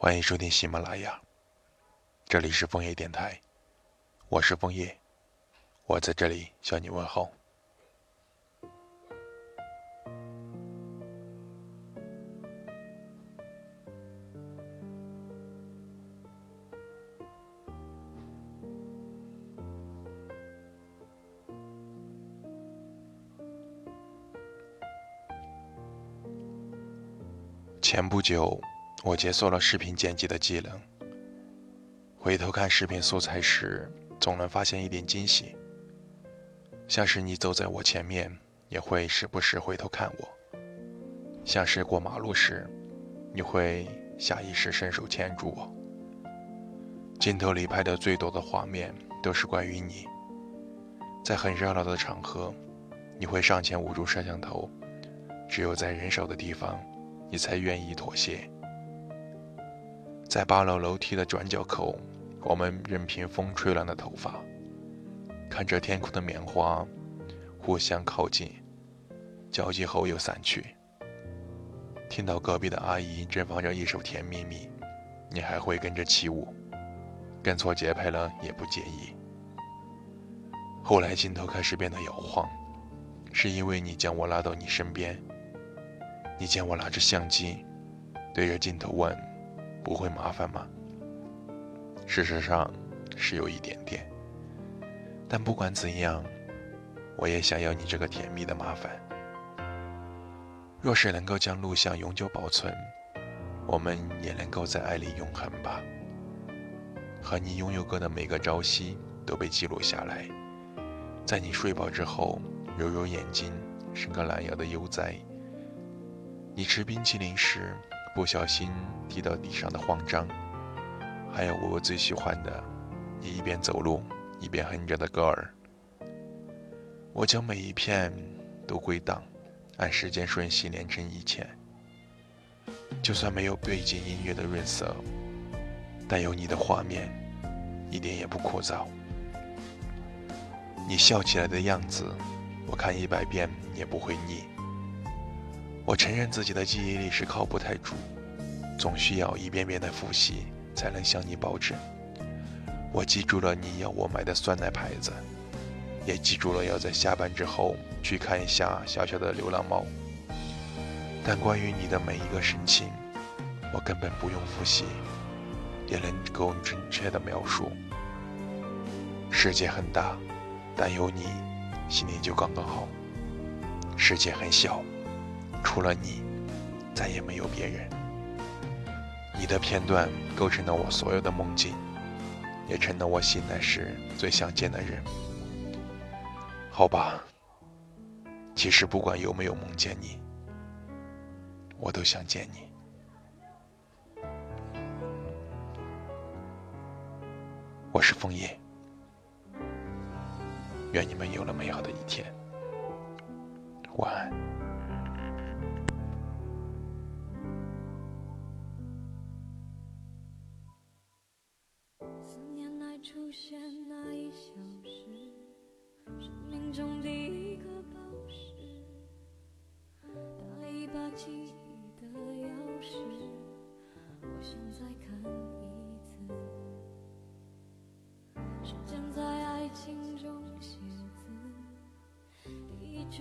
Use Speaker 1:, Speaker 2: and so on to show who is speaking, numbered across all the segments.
Speaker 1: 欢迎收听喜马拉雅，这里是枫叶电台，我是枫叶，我在这里向你问候。前不久，我解锁了视频剪辑的技能。回头看视频素材时，总能发现一点惊喜。像是你走在我前面，也会时不时回头看我；像是过马路时，你会下意识伸手牵住我。镜头里拍的最多的画面，都是关于你。在很热闹的场合，你会上前捂住摄像头；只有在人少的地方。你才愿意妥协。在八楼楼梯的转角口，我们任凭风吹乱了头发，看着天空的棉花互相靠近，交集后又散去。听到隔壁的阿姨正放着一首《甜蜜蜜》，你还会跟着起舞，跟错节拍了也不介意。后来镜头开始变得摇晃，是因为你将我拉到你身边。你见我拿着相机，对着镜头问：“不会麻烦吗？”事实上是有一点点，但不管怎样，我也想要你这个甜蜜的麻烦。若是能够将录像永久保存，我们也能够在爱里永恒吧。和你拥有过的每个朝夕都被记录下来，在你睡饱之后，揉揉眼睛，伸个懒腰的悠哉。你吃冰淇淋时不小心踢到地上的慌张，还有我最喜欢的，你一边走路一边哼着的歌儿。我将每一片都归档，按时间顺序连成一切。就算没有背景音乐的润色，但有你的画面，一点也不枯燥。你笑起来的样子，我看一百遍也不会腻。我承认自己的记忆力是靠不太住，总需要一遍遍的复习才能向你保证。我记住了你要我买的酸奶牌子，也记住了要在下班之后去看一下小小的流浪猫。但关于你的每一个神情，我根本不用复习，也能够准确的描述。世界很大，但有你，心里就刚刚好。世界很小。除了你，再也没有别人。你的片段构成了我所有的梦境，也成了我醒来时最想见的人。好吧，其实不管有没有梦见你，我都想见你。我是枫叶，愿你们有了美好的一天。晚安。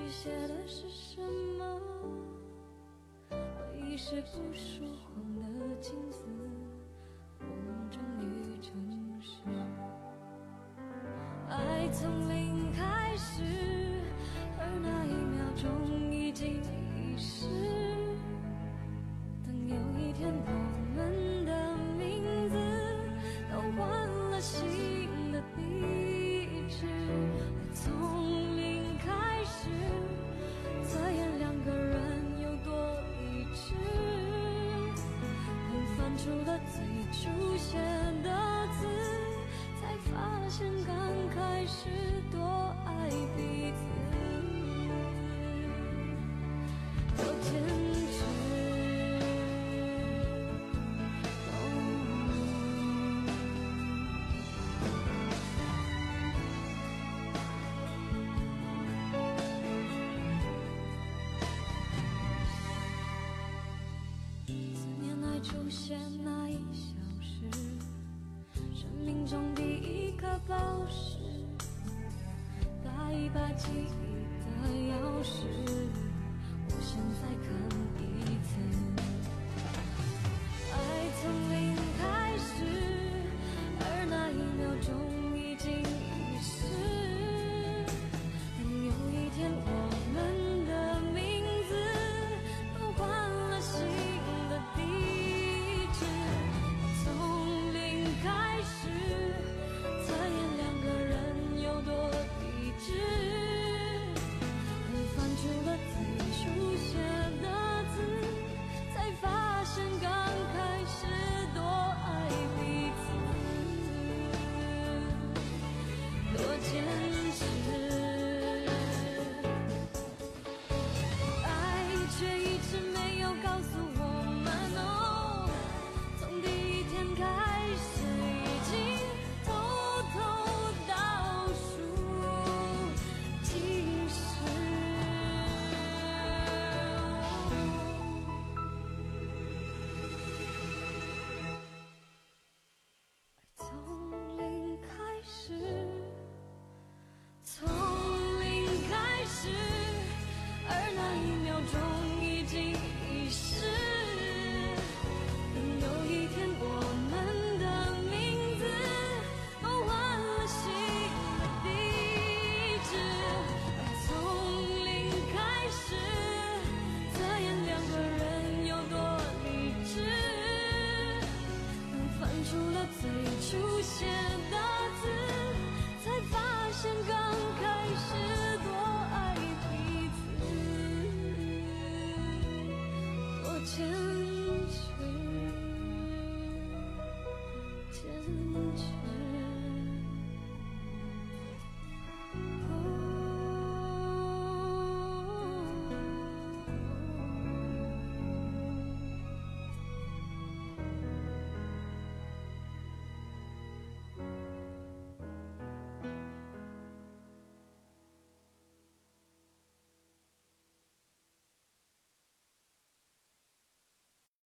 Speaker 2: 写的是什么？回忆是不说谎的镜子，我们终于诚实。爱从零开始，而那一秒钟已经遗失。出了最出现的字，才发现刚。开始多爱彼此，出现那一小时，生命中第一颗宝石，带一把记忆出现的字才发现刚开始多爱一次多坚持坚持。